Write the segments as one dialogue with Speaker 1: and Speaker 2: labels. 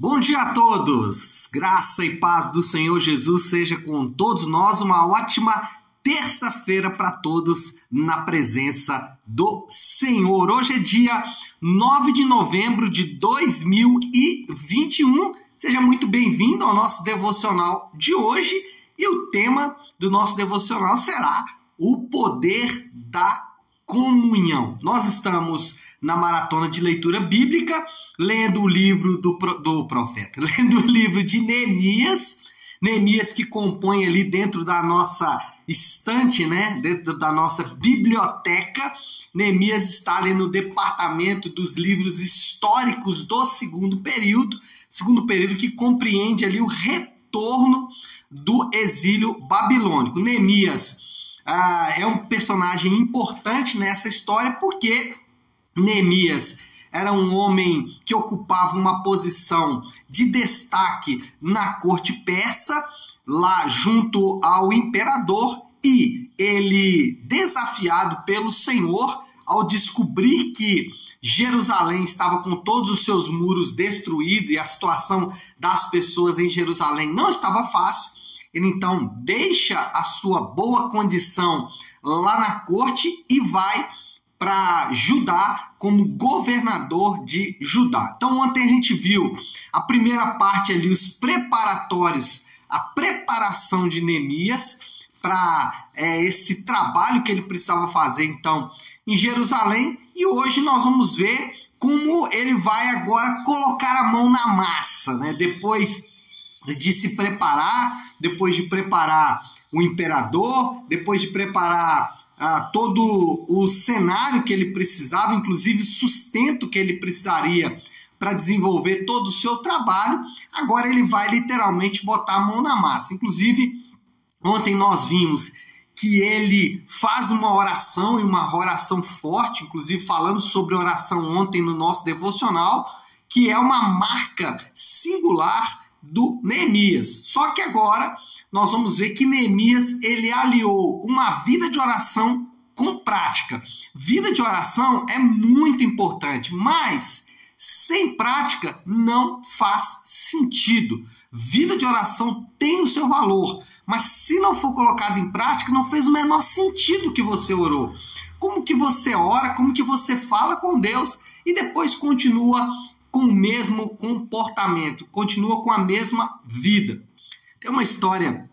Speaker 1: Bom dia a todos! Graça e paz do Senhor Jesus seja com todos nós. Uma ótima terça-feira para todos na presença do Senhor. Hoje é dia 9 de novembro de 2021. Seja muito bem-vindo ao nosso devocional de hoje e o tema do nosso devocional será o poder da comunhão. Nós estamos na maratona de leitura bíblica, lendo o livro do, do profeta, lendo o livro de Neemias, Neemias que compõe ali dentro da nossa estante, né, dentro da nossa biblioteca. Neemias está ali no departamento dos livros históricos do segundo período, segundo período que compreende ali o retorno do exílio babilônico. Neemias ah, é um personagem importante nessa história porque Neemias era um homem que ocupava uma posição de destaque na corte persa, lá junto ao imperador, e ele, desafiado pelo Senhor, ao descobrir que Jerusalém estava com todos os seus muros destruídos e a situação das pessoas em Jerusalém não estava fácil, ele então deixa a sua boa condição lá na corte e vai para Judá como governador de Judá. Então ontem a gente viu a primeira parte ali, os preparatórios, a preparação de Neemias para é, esse trabalho que ele precisava fazer então em Jerusalém e hoje nós vamos ver como ele vai agora colocar a mão na massa, né? Depois de se preparar, depois de preparar o imperador, depois de preparar ah, todo o cenário que ele precisava, inclusive sustento que ele precisaria para desenvolver todo o seu trabalho, agora ele vai literalmente botar a mão na massa. Inclusive, ontem nós vimos que ele faz uma oração e uma oração forte, inclusive falando sobre oração ontem no nosso devocional, que é uma marca singular do Neemias. Só que agora nós vamos ver que Neemias ele aliou uma vida de oração com prática. Vida de oração é muito importante, mas sem prática não faz sentido. Vida de oração tem o seu valor, mas se não for colocado em prática, não fez o menor sentido que você orou. Como que você ora, como que você fala com Deus e depois continua com o mesmo comportamento, continua com a mesma vida. Tem uma história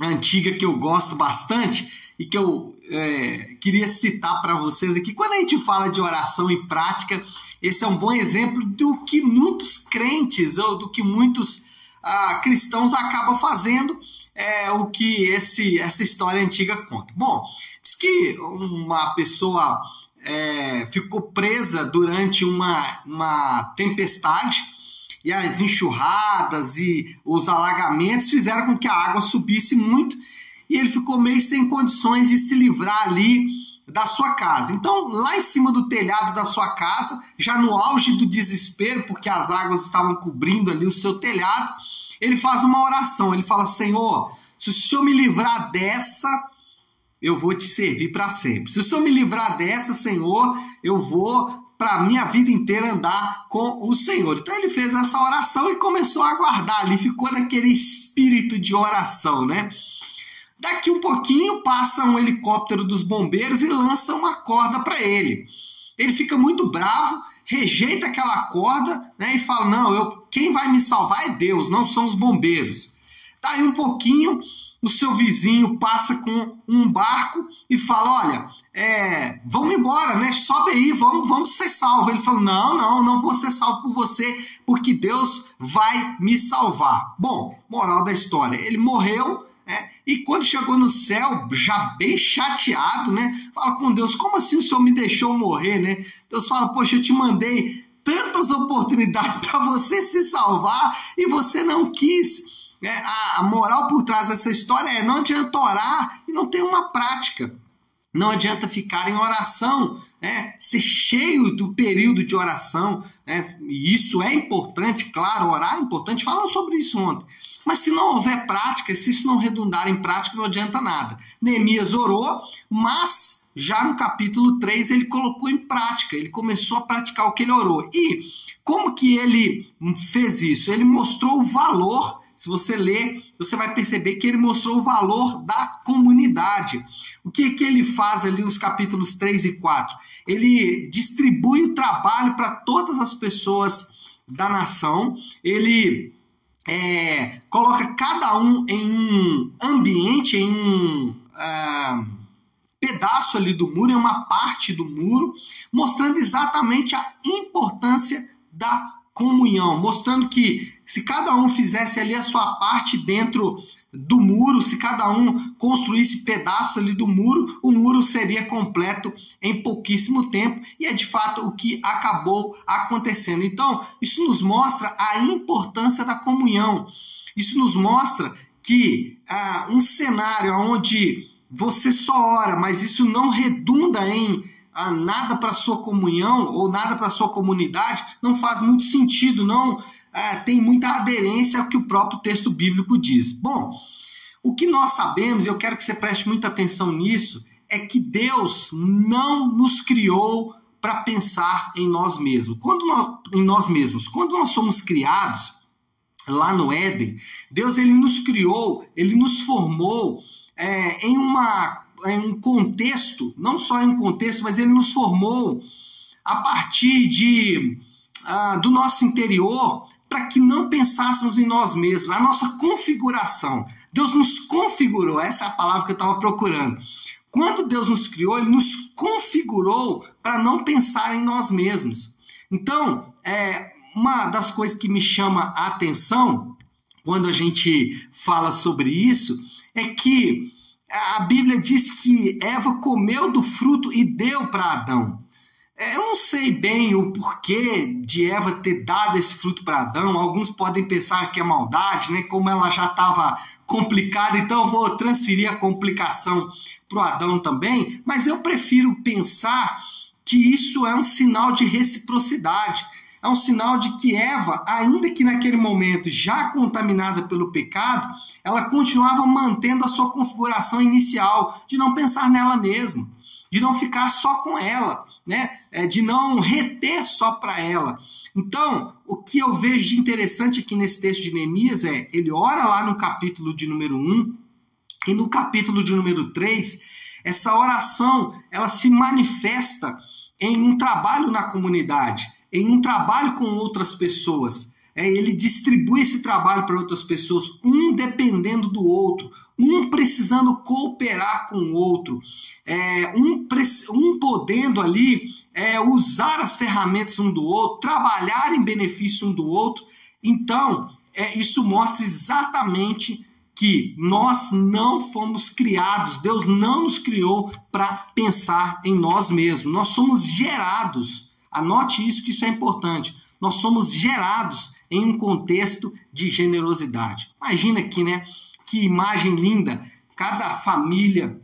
Speaker 1: antiga que eu gosto bastante e que eu é, queria citar para vocês aqui. Quando a gente fala de oração em prática, esse é um bom exemplo do que muitos crentes ou do que muitos ah, cristãos acabam fazendo. É o que esse, essa história antiga conta. Bom, diz que uma pessoa é, ficou presa durante uma, uma tempestade e as enxurradas e os alagamentos fizeram com que a água subisse muito e ele ficou meio sem condições de se livrar ali da sua casa. Então, lá em cima do telhado da sua casa, já no auge do desespero, porque as águas estavam cobrindo ali o seu telhado, ele faz uma oração. Ele fala: Senhor, se o Senhor me livrar dessa, eu vou te servir para sempre. Se o Senhor me livrar dessa, Senhor, eu vou para minha vida inteira andar com o Senhor. Então ele fez essa oração e começou a aguardar ali, ficou naquele espírito de oração, né? Daqui um pouquinho passa um helicóptero dos bombeiros e lança uma corda para ele. Ele fica muito bravo, rejeita aquela corda né, e fala: Não, eu, quem vai me salvar é Deus, não são os bombeiros. Daí um pouquinho, o seu vizinho passa com um barco e fala: Olha, é, vamos embora, né? Sobe aí, vamos, vamos ser salvos. Ele falou: não, não, não vou ser salvo por você, porque Deus vai me salvar. Bom, moral da história: ele morreu, né? E quando chegou no céu, já bem chateado, né? Fala com Deus: como assim o Senhor me deixou morrer, né? Deus fala: poxa, eu te mandei tantas oportunidades para você se salvar e você não quis. É, a, a moral por trás dessa história é não adianta orar e não ter uma prática. Não adianta ficar em oração, né? ser cheio do período de oração. Né? Isso é importante, claro, orar é importante. Falam sobre isso ontem. Mas se não houver prática, se isso não redundar em prática, não adianta nada. Neemias orou, mas já no capítulo 3 ele colocou em prática, ele começou a praticar o que ele orou. E como que ele fez isso? Ele mostrou o valor se você ler, você vai perceber que ele mostrou o valor da comunidade. O que, que ele faz ali nos capítulos 3 e 4? Ele distribui o trabalho para todas as pessoas da nação, ele é, coloca cada um em um ambiente, em um uh, pedaço ali do muro, em uma parte do muro, mostrando exatamente a importância da comunhão, mostrando que se cada um fizesse ali a sua parte dentro do muro, se cada um construísse pedaço ali do muro, o muro seria completo em pouquíssimo tempo e é de fato o que acabou acontecendo. Então, isso nos mostra a importância da comunhão. Isso nos mostra que ah, um cenário onde você só ora, mas isso não redunda em ah, nada para sua comunhão ou nada para sua comunidade, não faz muito sentido, não é, tem muita aderência ao que o próprio texto bíblico diz. Bom, o que nós sabemos, e eu quero que você preste muita atenção nisso, é que Deus não nos criou para pensar em nós mesmos. Quando nós, em nós mesmos, quando nós somos criados lá no Éden, Deus ele nos criou, ele nos formou é, em, uma, em um contexto, não só em um contexto, mas ele nos formou a partir de ah, do nosso interior para que não pensássemos em nós mesmos, a nossa configuração. Deus nos configurou, essa é a palavra que eu estava procurando. Quando Deus nos criou, Ele nos configurou para não pensar em nós mesmos. Então, é, uma das coisas que me chama a atenção quando a gente fala sobre isso é que a Bíblia diz que Eva comeu do fruto e deu para Adão. É, eu não sei bem o porquê de Eva ter dado esse fruto para Adão. Alguns podem pensar que é maldade, né? Como ela já estava complicada, então vou transferir a complicação para o Adão também. Mas eu prefiro pensar que isso é um sinal de reciprocidade. É um sinal de que Eva, ainda que naquele momento já contaminada pelo pecado, ela continuava mantendo a sua configuração inicial de não pensar nela mesma, de não ficar só com ela né, é, de não reter só para ela. Então, o que eu vejo de interessante aqui nesse texto de Neemias é, ele ora lá no capítulo de número 1 e no capítulo de número 3, essa oração, ela se manifesta em um trabalho na comunidade, em um trabalho com outras pessoas. É, ele distribui esse trabalho para outras pessoas, um dependendo do outro, um precisando cooperar com o outro, é, um, um podendo ali é, usar as ferramentas um do outro, trabalhar em benefício um do outro. Então, é, isso mostra exatamente que nós não fomos criados, Deus não nos criou para pensar em nós mesmos. Nós somos gerados. Anote isso, que isso é importante. Nós somos gerados em um contexto de generosidade. Imagina aqui, né? Que imagem linda! Cada família,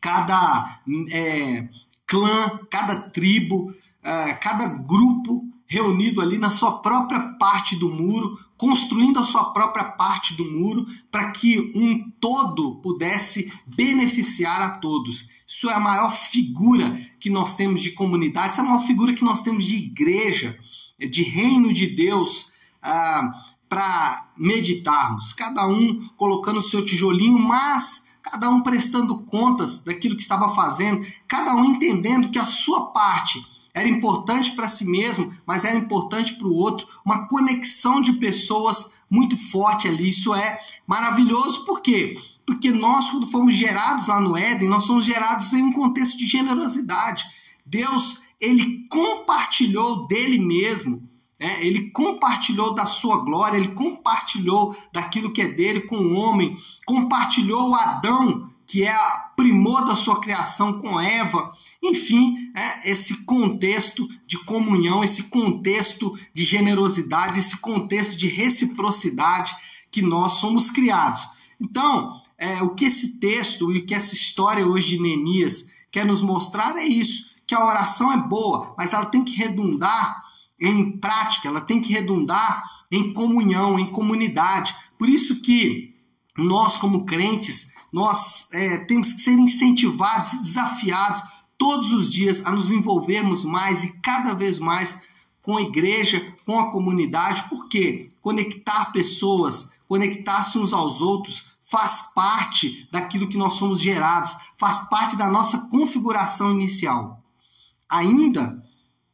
Speaker 1: cada é, clã, cada tribo, é, cada grupo reunido ali na sua própria parte do muro, construindo a sua própria parte do muro para que um todo pudesse beneficiar a todos. Isso é a maior figura que nós temos de comunidade, essa é a maior figura que nós temos de igreja, de reino de Deus. Ah, para meditarmos, cada um colocando o seu tijolinho, mas cada um prestando contas daquilo que estava fazendo, cada um entendendo que a sua parte era importante para si mesmo, mas era importante para o outro, uma conexão de pessoas muito forte ali. Isso é maravilhoso, por quê? Porque nós, quando fomos gerados lá no Éden, nós somos gerados em um contexto de generosidade. Deus, ele compartilhou dele mesmo é, ele compartilhou da sua glória, ele compartilhou daquilo que é dele com o homem, compartilhou Adão, que é a primor da sua criação, com Eva. Enfim, é, esse contexto de comunhão, esse contexto de generosidade, esse contexto de reciprocidade que nós somos criados. Então, é, o que esse texto e o que essa história hoje de Neemias quer nos mostrar é isso: que a oração é boa, mas ela tem que redundar em prática, ela tem que redundar em comunhão, em comunidade. Por isso que nós, como crentes, nós é, temos que ser incentivados e desafiados todos os dias a nos envolvermos mais e cada vez mais com a igreja, com a comunidade, porque conectar pessoas, conectar-se uns aos outros, faz parte daquilo que nós somos gerados, faz parte da nossa configuração inicial. Ainda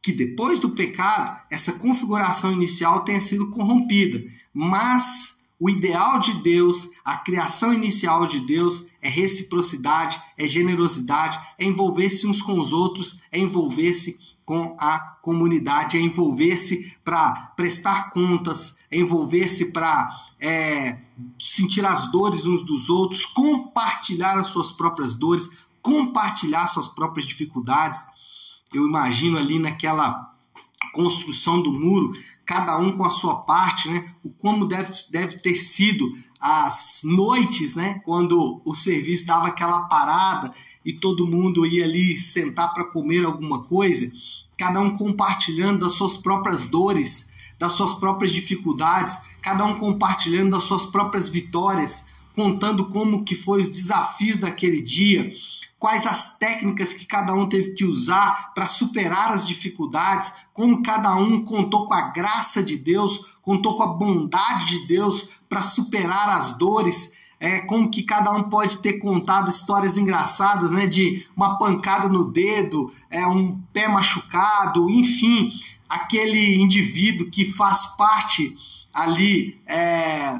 Speaker 1: que depois do pecado, essa configuração inicial tenha sido corrompida, mas o ideal de Deus, a criação inicial de Deus é reciprocidade, é generosidade, é envolver-se uns com os outros, é envolver-se com a comunidade, é envolver-se para prestar contas, é envolver-se para é, sentir as dores uns dos outros, compartilhar as suas próprias dores, compartilhar suas próprias dificuldades. Eu imagino ali naquela construção do muro, cada um com a sua parte, né? O como deve, deve ter sido as noites, né? Quando o serviço dava aquela parada e todo mundo ia ali sentar para comer alguma coisa, cada um compartilhando das suas próprias dores, das suas próprias dificuldades, cada um compartilhando das suas próprias vitórias, contando como que foi os desafios daquele dia, quais as técnicas que cada um teve que usar para superar as dificuldades, como cada um contou com a graça de Deus, contou com a bondade de Deus para superar as dores, é, como que cada um pode ter contado histórias engraçadas, né, de uma pancada no dedo, é um pé machucado, enfim, aquele indivíduo que faz parte ali é,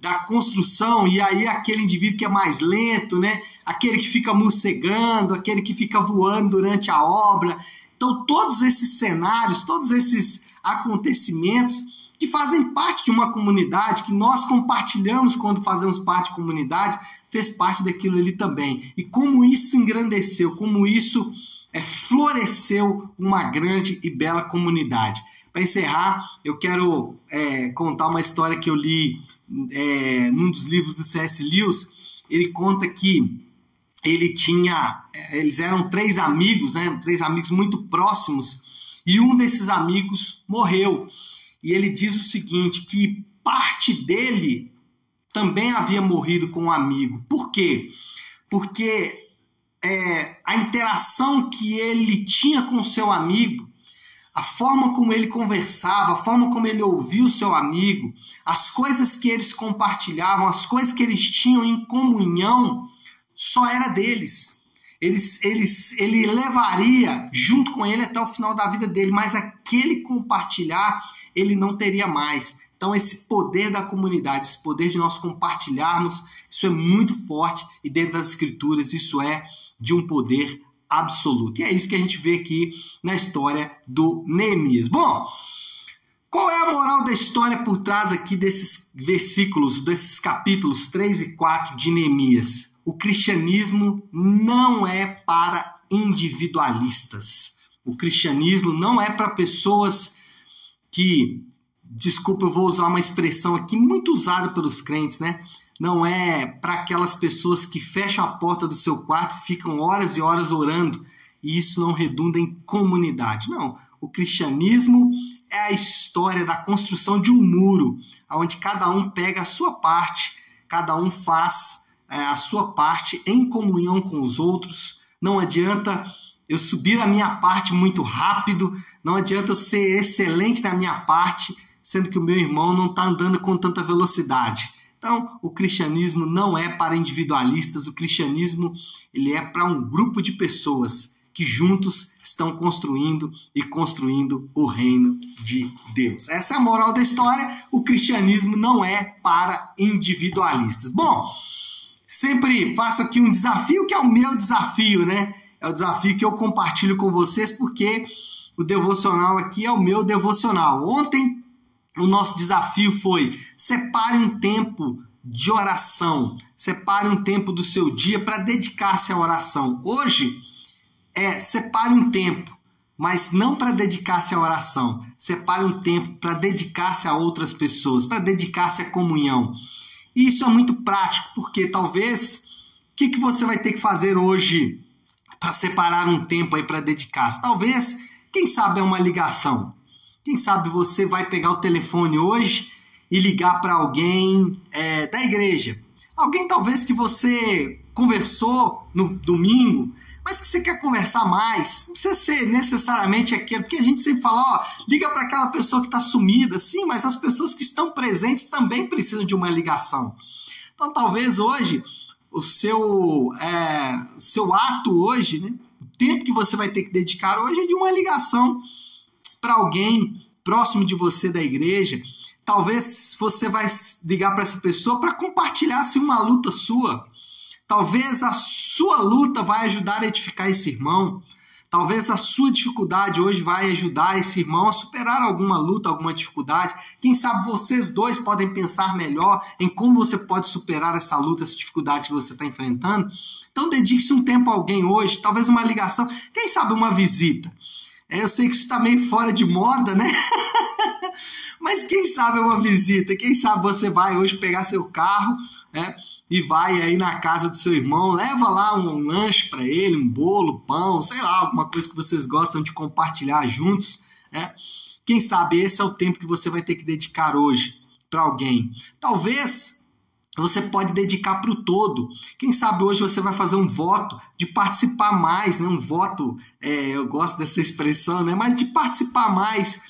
Speaker 1: da construção e aí aquele indivíduo que é mais lento, né? Aquele que fica morcegando, aquele que fica voando durante a obra. Então todos esses cenários, todos esses acontecimentos que fazem parte de uma comunidade, que nós compartilhamos quando fazemos parte de comunidade, fez parte daquilo ali também. E como isso engrandeceu, como isso é, floresceu uma grande e bela comunidade. Para encerrar, eu quero é, contar uma história que eu li é, num dos livros do C.S. Lewis. Ele conta que ele tinha, eles eram três amigos, né, três amigos muito próximos, e um desses amigos morreu. E ele diz o seguinte, que parte dele também havia morrido com um amigo. Por quê? Porque é, a interação que ele tinha com seu amigo a forma como ele conversava, a forma como ele ouvia o seu amigo, as coisas que eles compartilhavam, as coisas que eles tinham em comunhão, só era deles. Eles, eles, ele levaria junto com ele até o final da vida dele, mas aquele compartilhar ele não teria mais. Então, esse poder da comunidade, esse poder de nós compartilharmos, isso é muito forte e dentro das escrituras isso é de um poder absoluto. E é isso que a gente vê aqui na história do Neemias. Bom, qual é a moral da história por trás aqui desses versículos, desses capítulos 3 e 4 de Neemias? O cristianismo não é para individualistas. O cristianismo não é para pessoas que, desculpa, eu vou usar uma expressão aqui muito usada pelos crentes, né? não é para aquelas pessoas que fecham a porta do seu quarto, ficam horas e horas orando e isso não redunda em comunidade. Não, o cristianismo é a história da construção de um muro, onde cada um pega a sua parte, cada um faz a sua parte em comunhão com os outros. Não adianta eu subir a minha parte muito rápido, não adianta eu ser excelente na minha parte, sendo que o meu irmão não está andando com tanta velocidade. Então, o cristianismo não é para individualistas, o cristianismo ele é para um grupo de pessoas que juntos estão construindo e construindo o reino de Deus. Essa é a moral da história. O cristianismo não é para individualistas. Bom, sempre faço aqui um desafio que é o meu desafio, né? É o desafio que eu compartilho com vocês porque o devocional aqui é o meu devocional. Ontem o nosso desafio foi: separe um tempo de oração, separe um tempo do seu dia para dedicar-se à oração. Hoje é separe um tempo, mas não para dedicar-se à oração. Separe um tempo para dedicar-se a outras pessoas, para dedicar-se à comunhão. E isso é muito prático, porque talvez o que, que você vai ter que fazer hoje para separar um tempo aí para dedicar-se? Talvez, quem sabe, é uma ligação. Quem sabe você vai pegar o telefone hoje e ligar para alguém é, da igreja. Alguém talvez que você conversou no domingo, mas que você quer conversar mais, não precisa ser necessariamente aquele, porque a gente sempre fala, ó, liga para aquela pessoa que está sumida, sim, mas as pessoas que estão presentes também precisam de uma ligação. Então, talvez hoje o seu, é, seu ato hoje, né, o tempo que você vai ter que dedicar hoje é de uma ligação para alguém próximo de você da igreja. Talvez você vai ligar para essa pessoa para compartilhar assim, uma luta sua. Talvez a sua luta vai ajudar a edificar esse irmão. Talvez a sua dificuldade hoje vai ajudar esse irmão a superar alguma luta, alguma dificuldade. Quem sabe vocês dois podem pensar melhor em como você pode superar essa luta, essa dificuldade que você está enfrentando. Então dedique-se um tempo a alguém hoje, talvez uma ligação, quem sabe uma visita. É, eu sei que isso está meio fora de moda, né? Mas quem sabe uma visita, quem sabe você vai hoje pegar seu carro, né? e vai aí na casa do seu irmão, leva lá um lanche para ele, um bolo, pão, sei lá, alguma coisa que vocês gostam de compartilhar juntos, né? Quem sabe esse é o tempo que você vai ter que dedicar hoje para alguém. Talvez você pode dedicar para o todo. Quem sabe hoje você vai fazer um voto de participar mais, né? Um voto, é, eu gosto dessa expressão, né? Mas de participar mais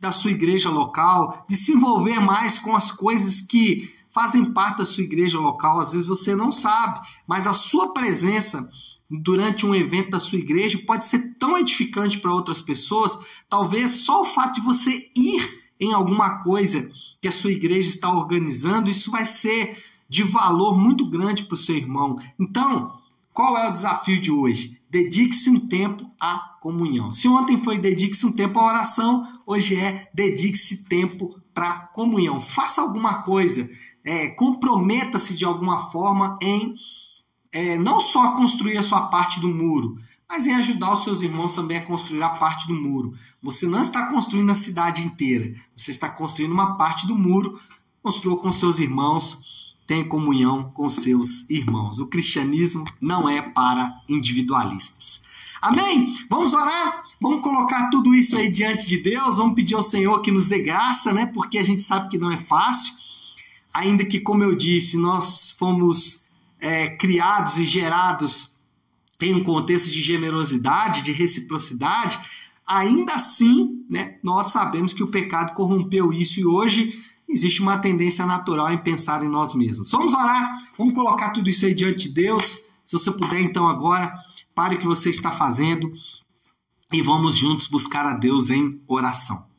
Speaker 1: da sua igreja local, de se envolver mais com as coisas que fazem parte da sua igreja local, às vezes você não sabe, mas a sua presença durante um evento da sua igreja pode ser tão edificante para outras pessoas, talvez só o fato de você ir em alguma coisa que a sua igreja está organizando, isso vai ser de valor muito grande para o seu irmão. Então, qual é o desafio de hoje? Dedique-se um tempo à comunhão. Se ontem foi dedique-se um tempo à oração, hoje é dedique-se tempo para comunhão. Faça alguma coisa é, comprometa-se de alguma forma em é, não só construir a sua parte do muro, mas em ajudar os seus irmãos também a construir a parte do muro. Você não está construindo a cidade inteira, você está construindo uma parte do muro. Construa com seus irmãos, tem comunhão com seus irmãos. O cristianismo não é para individualistas. Amém? Vamos orar? Vamos colocar tudo isso aí diante de Deus, vamos pedir ao Senhor que nos dê graça, né? Porque a gente sabe que não é fácil ainda que, como eu disse, nós fomos é, criados e gerados em um contexto de generosidade, de reciprocidade, ainda assim, né, nós sabemos que o pecado corrompeu isso e hoje existe uma tendência natural em pensar em nós mesmos. Vamos orar, vamos colocar tudo isso aí diante de Deus. Se você puder, então, agora, pare o que você está fazendo e vamos juntos buscar a Deus em oração.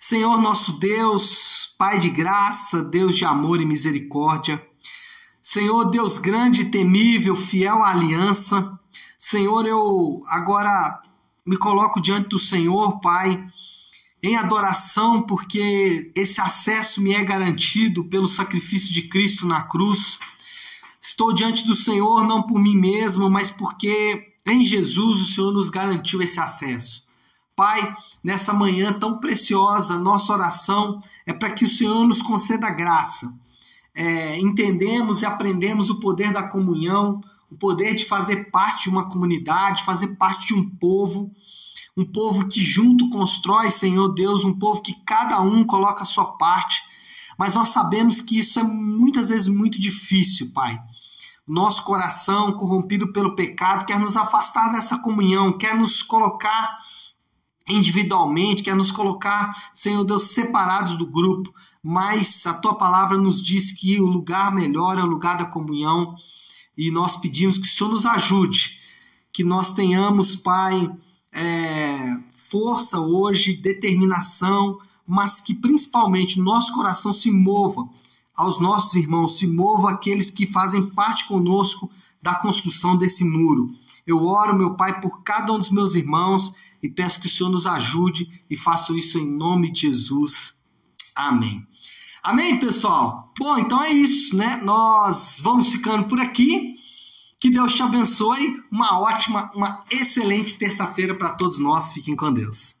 Speaker 1: Senhor nosso Deus, Pai de graça, Deus de amor e misericórdia, Senhor Deus grande e temível, fiel à aliança, Senhor, eu agora me coloco diante do Senhor, Pai, em adoração, porque esse acesso me é garantido pelo sacrifício de Cristo na cruz. Estou diante do Senhor não por mim mesmo, mas porque em Jesus o Senhor nos garantiu esse acesso. Pai, nessa manhã tão preciosa, nossa oração é para que o Senhor nos conceda graça. É, entendemos e aprendemos o poder da comunhão, o poder de fazer parte de uma comunidade, fazer parte de um povo, um povo que junto constrói, Senhor Deus, um povo que cada um coloca a sua parte. Mas nós sabemos que isso é muitas vezes muito difícil, Pai. Nosso coração, corrompido pelo pecado, quer nos afastar dessa comunhão, quer nos colocar individualmente, quer nos colocar, Senhor Deus, separados do grupo, mas a tua palavra nos diz que o lugar melhor é o lugar da comunhão e nós pedimos que o Senhor nos ajude, que nós tenhamos, Pai, é, força hoje, determinação, mas que principalmente nosso coração se mova aos nossos irmãos, se mova aqueles que fazem parte conosco da construção desse muro. Eu oro, meu Pai, por cada um dos meus irmãos e peço que o Senhor nos ajude e faça isso em nome de Jesus. Amém. Amém, pessoal? Bom, então é isso, né? Nós vamos ficando por aqui. Que Deus te abençoe. Uma ótima, uma excelente terça-feira para todos nós. Fiquem com Deus.